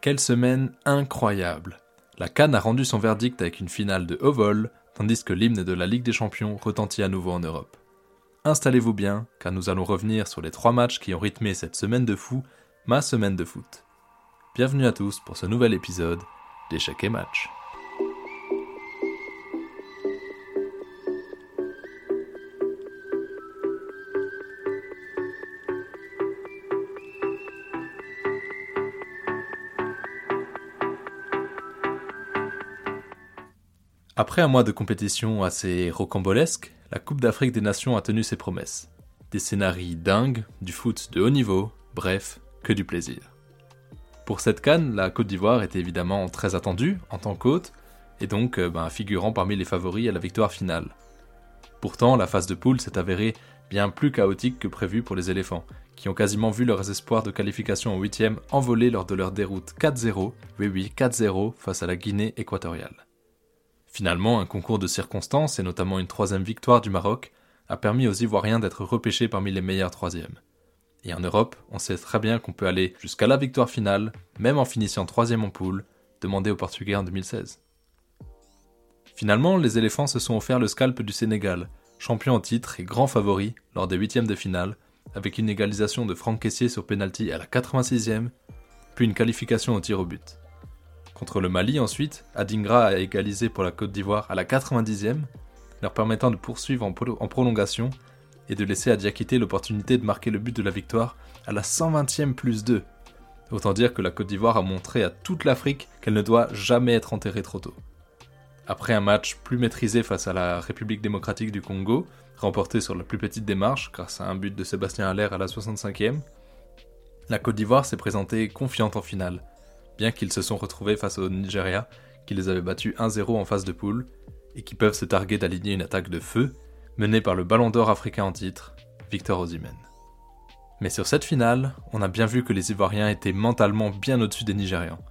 Quelle semaine incroyable La Cannes a rendu son verdict avec une finale de haut vol, tandis que l'hymne de la Ligue des Champions retentit à nouveau en Europe. Installez-vous bien, car nous allons revenir sur les trois matchs qui ont rythmé cette semaine de fou, ma semaine de foot. Bienvenue à tous pour ce nouvel épisode d'Échecs et Match. Après un mois de compétition assez rocambolesque, la Coupe d'Afrique des Nations a tenu ses promesses. Des scénarios dingues, du foot de haut niveau, bref, que du plaisir. Pour cette canne, la Côte d'Ivoire était évidemment très attendue en tant qu'hôte, et donc euh, ben, figurant parmi les favoris à la victoire finale. Pourtant, la phase de poule s'est avérée bien plus chaotique que prévu pour les éléphants, qui ont quasiment vu leurs espoirs de qualification en huitième envoler lors de leur déroute 4-0, oui oui 4-0 face à la Guinée équatoriale. Finalement, un concours de circonstances, et notamment une troisième victoire du Maroc, a permis aux Ivoiriens d'être repêchés parmi les meilleurs troisièmes. Et en Europe, on sait très bien qu'on peut aller jusqu'à la victoire finale, même en finissant troisième en poule, demandé aux Portugais en 2016. Finalement, les éléphants se sont offerts le scalp du Sénégal, champion en titre et grand favori lors des huitièmes de finale, avec une égalisation de Franck Caissier sur penalty à la 86e, puis une qualification au tir au but. Contre le Mali ensuite, Adingra a égalisé pour la Côte d'Ivoire à la 90e, leur permettant de poursuivre en, prolongation et de laisser à Diakité l'opportunité de marquer le but de la victoire à la 120e plus 2. Autant dire que la Côte d'Ivoire a montré à toute l'Afrique qu'elle ne doit jamais être enterrée trop tôt. Après un match plus maîtrisé face à la République démocratique du Congo, remporté sur la plus petite démarche grâce à un but de Sébastien Haller à la 65e, la Côte d'Ivoire s'est présentée confiante en finale, bien qu'ils se sont retrouvés face au Nigeria, qui les avait battus 1-0 en phase de poule, et qui peuvent se targuer d'aligner une attaque de feu, menée par le ballon d'or africain en titre, Victor Osimhen. Mais sur cette finale, on a bien vu que les Ivoiriens étaient mentalement bien au-dessus des Nigérians.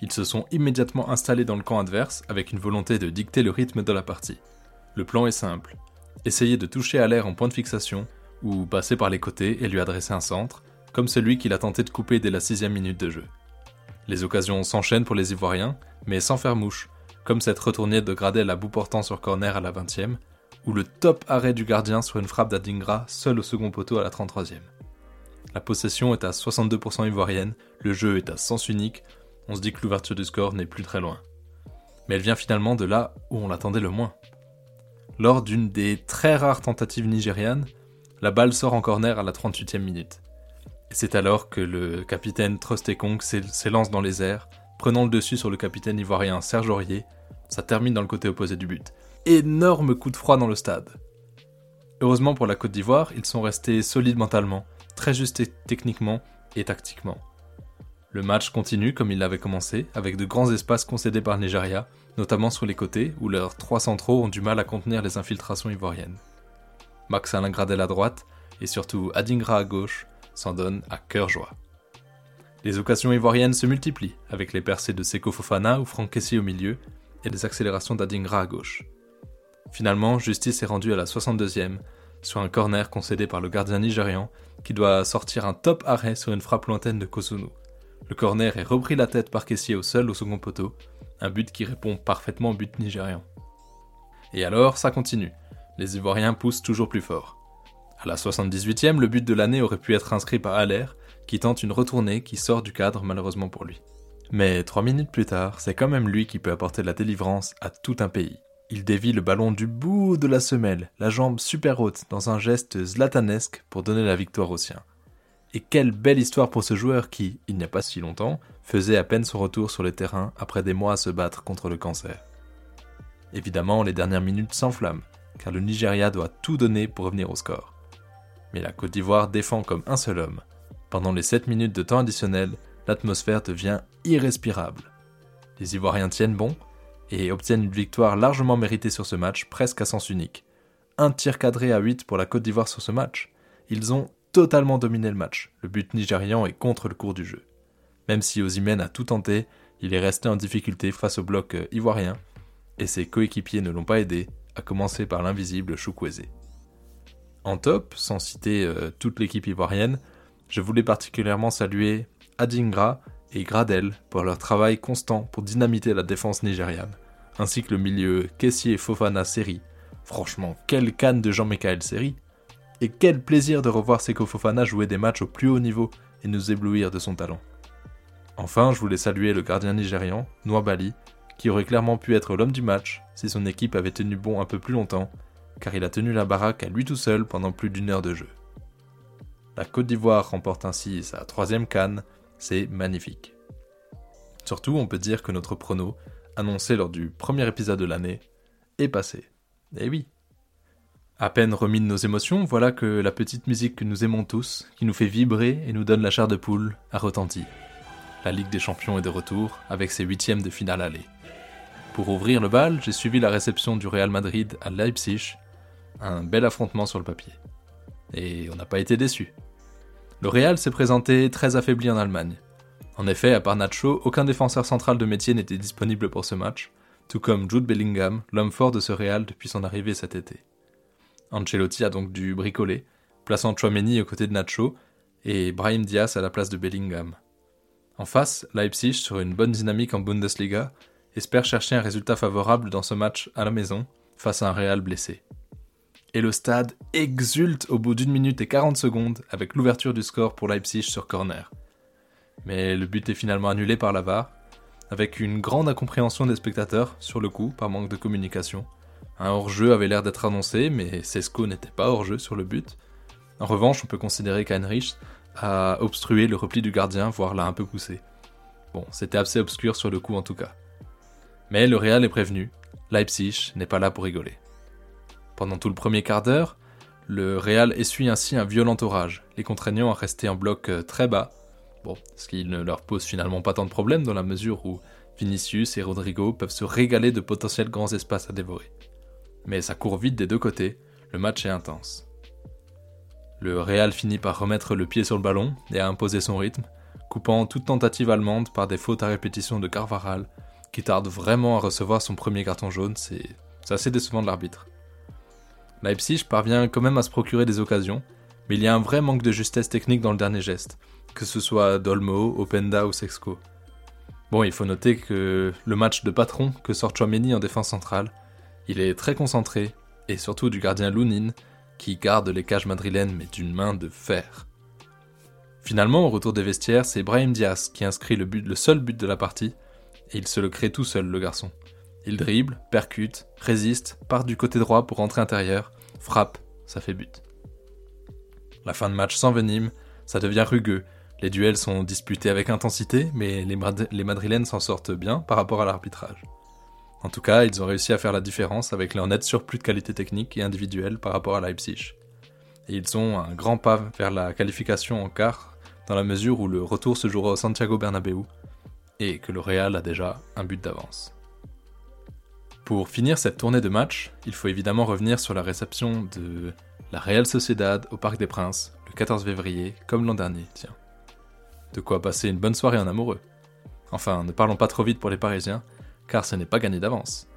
Ils se sont immédiatement installés dans le camp adverse avec une volonté de dicter le rythme de la partie. Le plan est simple. Essayer de toucher à l'air en point de fixation, ou passer par les côtés et lui adresser un centre, comme celui qu'il a tenté de couper dès la sixième minute de jeu. Les occasions s'enchaînent pour les Ivoiriens, mais sans faire mouche, comme cette retournée de Gradel à bout portant sur corner à la 20e, ou le top arrêt du gardien sur une frappe d'Adingra seul au second poteau à la 33e. La possession est à 62% ivoirienne, le jeu est à sens unique, on se dit que l'ouverture du score n'est plus très loin. Mais elle vient finalement de là où on l'attendait le moins. Lors d'une des très rares tentatives nigérianes, la balle sort en corner à la 38e minute c'est alors que le capitaine Trustekong s'élance dans les airs, prenant le dessus sur le capitaine ivoirien Serge Aurier. Ça termine dans le côté opposé du but. Énorme coup de froid dans le stade. Heureusement pour la Côte d'Ivoire, ils sont restés solides mentalement, très justes techniquement et tactiquement. Le match continue comme il l'avait commencé, avec de grands espaces concédés par Nigeria, notamment sur les côtés, où leurs trois centraux ont du mal à contenir les infiltrations ivoiriennes. Max Alain Gradel à droite, et surtout Adingra à gauche, s'en donne à cœur joie. Les occasions ivoiriennes se multiplient, avec les percées de Seko Fofana ou Franck Kessier au milieu, et les accélérations d'Adingra à gauche. Finalement, justice est rendue à la 62e, sur un corner concédé par le gardien nigérian, qui doit sortir un top arrêt sur une frappe lointaine de Kosunu. Le corner est repris la tête par Kessier au seul au second poteau, un but qui répond parfaitement au but nigérian. Et alors, ça continue. Les Ivoiriens poussent toujours plus fort. À la 78e, le but de l'année aurait pu être inscrit par Aller, qui tente une retournée qui sort du cadre malheureusement pour lui. Mais trois minutes plus tard, c'est quand même lui qui peut apporter la délivrance à tout un pays. Il dévie le ballon du bout de la semelle, la jambe super haute, dans un geste zlatanesque pour donner la victoire aux siens. Et quelle belle histoire pour ce joueur qui, il n'y a pas si longtemps, faisait à peine son retour sur le terrain après des mois à se battre contre le cancer. Évidemment, les dernières minutes s'enflamment, car le Nigeria doit tout donner pour revenir au score mais la Côte d'Ivoire défend comme un seul homme. Pendant les 7 minutes de temps additionnel, l'atmosphère devient irrespirable. Les Ivoiriens tiennent bon et obtiennent une victoire largement méritée sur ce match, presque à sens unique. Un tir cadré à 8 pour la Côte d'Ivoire sur ce match. Ils ont totalement dominé le match. Le but nigérian est contre le cours du jeu. Même si Ozymen a tout tenté, il est resté en difficulté face au bloc euh, ivoirien, et ses coéquipiers ne l'ont pas aidé, à commencer par l'invisible Choukweze. En top, sans citer euh, toute l'équipe ivoirienne, je voulais particulièrement saluer Adingra et Gradel pour leur travail constant pour dynamiter la défense nigériane, ainsi que le milieu Kessier Fofana Seri. Franchement, quelle canne de Jean-Michael Seri Et quel plaisir de revoir Seko Fofana jouer des matchs au plus haut niveau et nous éblouir de son talent. Enfin, je voulais saluer le gardien nigérian, Bali, qui aurait clairement pu être l'homme du match si son équipe avait tenu bon un peu plus longtemps, car il a tenu la baraque à lui tout seul pendant plus d'une heure de jeu. La Côte d'Ivoire remporte ainsi sa troisième canne, c'est magnifique. Surtout, on peut dire que notre prono, annoncé lors du premier épisode de l'année, est passé. Eh oui. À peine remis de nos émotions, voilà que la petite musique que nous aimons tous, qui nous fait vibrer et nous donne la chair de poule, a retenti. La Ligue des Champions est de retour, avec ses huitièmes de finale aller. Pour ouvrir le bal, j'ai suivi la réception du Real Madrid à Leipzig, un bel affrontement sur le papier. Et on n'a pas été déçus. Le Real s'est présenté très affaibli en Allemagne. En effet, à part Nacho, aucun défenseur central de métier n'était disponible pour ce match, tout comme Jude Bellingham, l'homme fort de ce Real depuis son arrivée cet été. Ancelotti a donc dû bricoler, plaçant Chouameni aux côtés de Nacho et Brahim Diaz à la place de Bellingham. En face, Leipzig, sur une bonne dynamique en Bundesliga, espère chercher un résultat favorable dans ce match à la maison face à un Real blessé. Et le stade exulte au bout d'une minute et 40 secondes avec l'ouverture du score pour Leipzig sur corner. Mais le but est finalement annulé par la VAR, avec une grande incompréhension des spectateurs sur le coup par manque de communication. Un hors-jeu avait l'air d'être annoncé, mais Sesco n'était pas hors-jeu sur le but. En revanche, on peut considérer qu'Heinrich a obstrué le repli du gardien, voire l'a un peu poussé. Bon, c'était assez obscur sur le coup en tout cas. Mais le Real est prévenu, Leipzig n'est pas là pour rigoler. Pendant tout le premier quart d'heure, le Real essuie ainsi un violent orage, les contraignant à rester en bloc euh, très bas, bon, ce qui ne leur pose finalement pas tant de problèmes dans la mesure où Vinicius et Rodrigo peuvent se régaler de potentiels grands espaces à dévorer. Mais ça court vite des deux côtés, le match est intense. Le Real finit par remettre le pied sur le ballon et à imposer son rythme, coupant toute tentative allemande par des fautes à répétition de Carvaral, qui tarde vraiment à recevoir son premier carton jaune, c'est assez décevant de l'arbitre. Leipzig parvient quand même à se procurer des occasions, mais il y a un vrai manque de justesse technique dans le dernier geste, que ce soit Dolmo, Openda ou Sexco. Bon, il faut noter que le match de patron que sort Chouameni en défense centrale, il est très concentré, et surtout du gardien Lunin, qui garde les cages madrilènes mais d'une main de fer. Finalement, au retour des vestiaires, c'est Brahim Diaz qui inscrit le seul but de la partie, et il se le crée tout seul, le garçon. Il dribble, percute, résiste, part du côté droit pour rentrer intérieur, frappe, ça fait but. La fin de match s'envenime, ça devient rugueux, les duels sont disputés avec intensité, mais les, Madrilènes s'en sortent bien par rapport à l'arbitrage. En tout cas, ils ont réussi à faire la différence avec leur net surplus de qualité technique et individuelle par rapport à Leipzig. Et ils ont un grand pas vers la qualification en quart, dans la mesure où le retour se jouera au Santiago Bernabéu, et que le Real a déjà un but d'avance. Pour finir cette tournée de matchs, il faut évidemment revenir sur la réception de la Real Sociedad au Parc des Princes le 14 février, comme l'an dernier, tiens. De quoi passer une bonne soirée en amoureux. Enfin, ne parlons pas trop vite pour les Parisiens, car ce n'est pas gagné d'avance.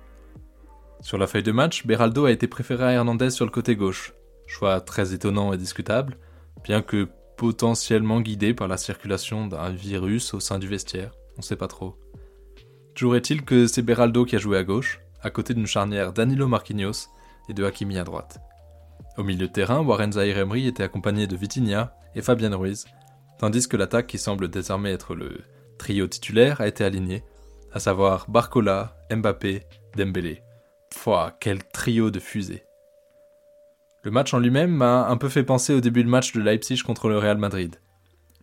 Sur la feuille de match, Beraldo a été préféré à Hernandez sur le côté gauche, choix très étonnant et discutable, bien que potentiellement guidé par la circulation d'un virus au sein du vestiaire, on sait pas trop. Toujours est-il que c'est Beraldo qui a joué à gauche, à côté d'une charnière Danilo Marquinhos et de Hakimi à droite. Au milieu de terrain, Warren Zahir Emery était accompagné de Vitinha et Fabian Ruiz, tandis que l'attaque qui semble désormais être le trio titulaire a été alignée, à savoir Barcola, Mbappé, Dembélé. Pouah, quel trio de fusées. Le match en lui-même m'a un peu fait penser au début de match de Leipzig contre le Real Madrid.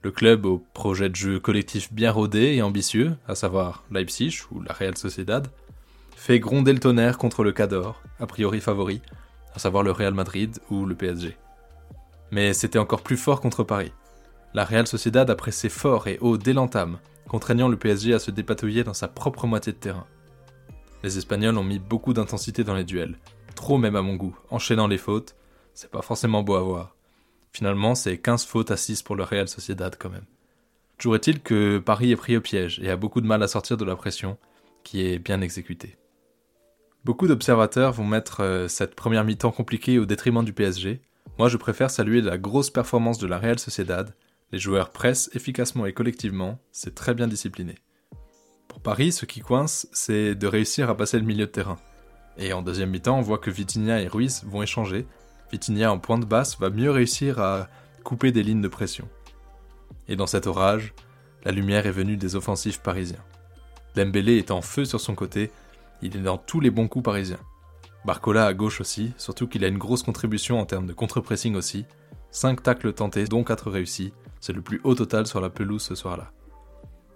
Le club au projet de jeu collectif bien rodé et ambitieux, à savoir Leipzig ou la Real Sociedad, fait gronder le tonnerre contre le Cador, a priori favori, à savoir le Real Madrid ou le PSG. Mais c'était encore plus fort contre Paris. La Real Sociedad a pressé fort et haut dès l'entame, contraignant le PSG à se dépatouiller dans sa propre moitié de terrain. Les Espagnols ont mis beaucoup d'intensité dans les duels, trop même à mon goût, enchaînant les fautes, c'est pas forcément beau à voir. Finalement, c'est 15 fautes à 6 pour le Real Sociedad quand même. Toujours est-il que Paris est pris au piège et a beaucoup de mal à sortir de la pression, qui est bien exécutée. Beaucoup d'observateurs vont mettre euh, cette première mi-temps compliquée au détriment du PSG. Moi, je préfère saluer la grosse performance de la Real Sociedad, Les joueurs pressent efficacement et collectivement, c'est très bien discipliné. Pour Paris, ce qui coince, c'est de réussir à passer le milieu de terrain. Et en deuxième mi-temps, on voit que Vitinha et Ruiz vont échanger. Vitinha en pointe basse va mieux réussir à couper des lignes de pression. Et dans cet orage, la lumière est venue des offensifs parisiens. Dembélé est en feu sur son côté, il est dans tous les bons coups parisiens. Barcola à gauche aussi, surtout qu'il a une grosse contribution en termes de contre-pressing aussi. 5 tacles tentés, dont 4 réussis, c'est le plus haut total sur la pelouse ce soir-là.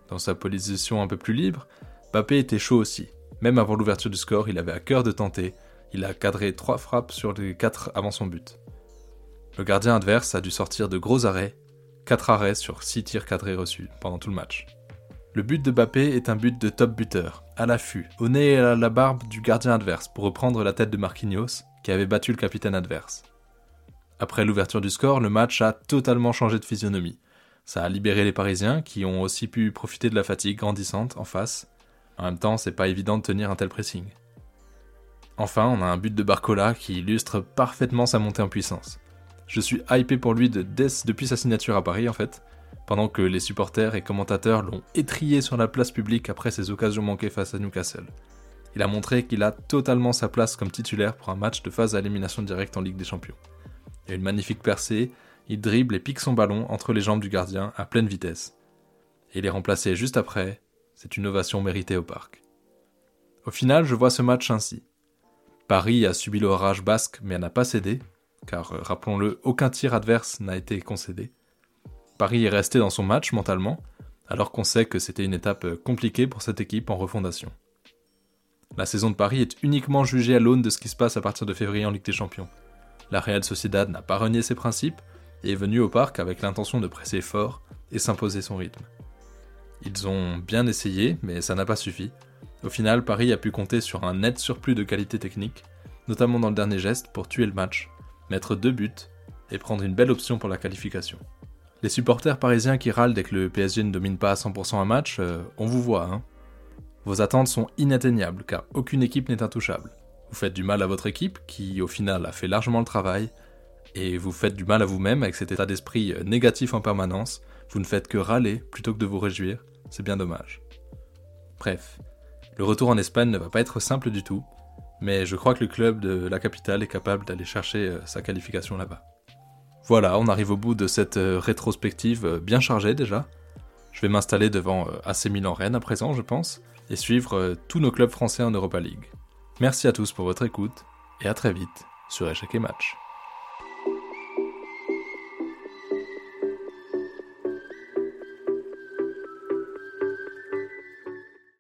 Dans sa position un peu plus libre, Bappé était chaud aussi. Même avant l'ouverture du score, il avait à cœur de tenter, il a cadré 3 frappes sur les 4 avant son but. Le gardien adverse a dû sortir de gros arrêts, 4 arrêts sur 6 tirs cadrés reçus pendant tout le match. Le but de Bappé est un but de top buteur, à l'affût, au nez et à la barbe du gardien adverse pour reprendre la tête de Marquinhos, qui avait battu le capitaine adverse. Après l'ouverture du score, le match a totalement changé de physionomie. Ça a libéré les Parisiens, qui ont aussi pu profiter de la fatigue grandissante en face. En même temps, c'est pas évident de tenir un tel pressing. Enfin, on a un but de Barcola qui illustre parfaitement sa montée en puissance. Je suis hypé pour lui de depuis sa signature à Paris en fait, pendant que les supporters et commentateurs l'ont étrié sur la place publique après ses occasions manquées face à Newcastle. Il a montré qu'il a totalement sa place comme titulaire pour un match de phase à élimination directe en Ligue des Champions. Il a une magnifique percée, il dribble et pique son ballon entre les jambes du gardien à pleine vitesse. Et il est remplacé juste après, c'est une ovation méritée au parc. Au final, je vois ce match ainsi. Paris a subi l'orage basque mais n'a pas cédé, car euh, rappelons-le, aucun tir adverse n'a été concédé. Paris est resté dans son match mentalement, alors qu'on sait que c'était une étape euh, compliquée pour cette équipe en refondation. La saison de Paris est uniquement jugée à l'aune de ce qui se passe à partir de février en Ligue des Champions. La Real Sociedad n'a pas renié ses principes et est venue au parc avec l'intention de presser fort et s'imposer son rythme. Ils ont bien essayé, mais ça n'a pas suffi. Au final, Paris a pu compter sur un net surplus de qualité technique, notamment dans le dernier geste pour tuer le match, mettre deux buts et prendre une belle option pour la qualification. Les supporters parisiens qui râlent dès que le PSG ne domine pas à 100% un match, euh, on vous voit, hein. Vos attentes sont inatteignables car aucune équipe n'est intouchable. Vous faites du mal à votre équipe qui au final a fait largement le travail et vous faites du mal à vous-même avec cet état d'esprit euh, négatif en permanence. Vous ne faites que râler plutôt que de vous réjouir. C'est bien dommage. Bref, le retour en Espagne ne va pas être simple du tout, mais je crois que le club de la capitale est capable d'aller chercher euh, sa qualification là-bas. Voilà, on arrive au bout de cette euh, rétrospective euh, bien chargée déjà. Je vais m'installer devant AC Milan Rennes à présent, je pense, et suivre tous nos clubs français en Europa League. Merci à tous pour votre écoute, et à très vite sur Échec et Match.